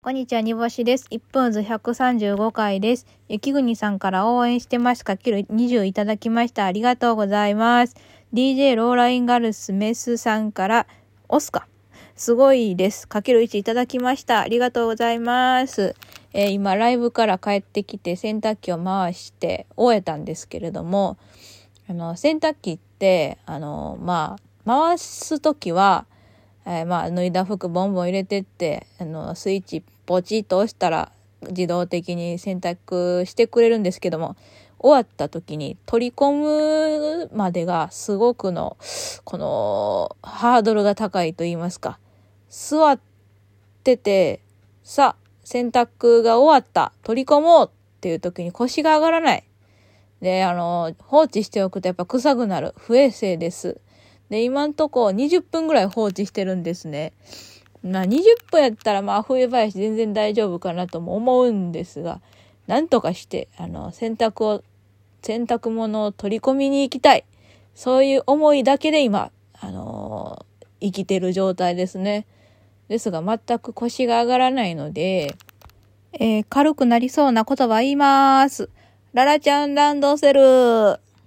こんにちは、煮干しです。1分ず135回です。雪国さんから応援してますかける20いただきました。ありがとうございます。DJ ローラインガルスメスさんから、オスカ。すごいです。かける1いただきました。ありがとうございます。えー今、ライブから帰ってきて洗濯機を回して終えたんですけれども、あの、洗濯機って、あの、まあ、回すときは、えーまあ、脱いだ服ボンボン入れてって、あの、スイッチポチッと押したら自動的に洗濯してくれるんですけども、終わった時に取り込むまでがすごくの、この、ハードルが高いと言いますか。座ってて、さあ、洗濯が終わった、取り込もうっていう時に腰が上がらない。で、あの、放置しておくとやっぱ臭くなる。不衛生です。で、今んとこ20分ぐらい放置してるんですね。まあ20分やったらまあ冬林全然大丈夫かなとも思うんですが、なんとかして、あの、洗濯を、洗濯物を取り込みに行きたい。そういう思いだけで今、あの生きてる状態ですね。ですが全く腰が上がらないので、えー軽くなりそうな言葉言います。ララちゃんランドセル。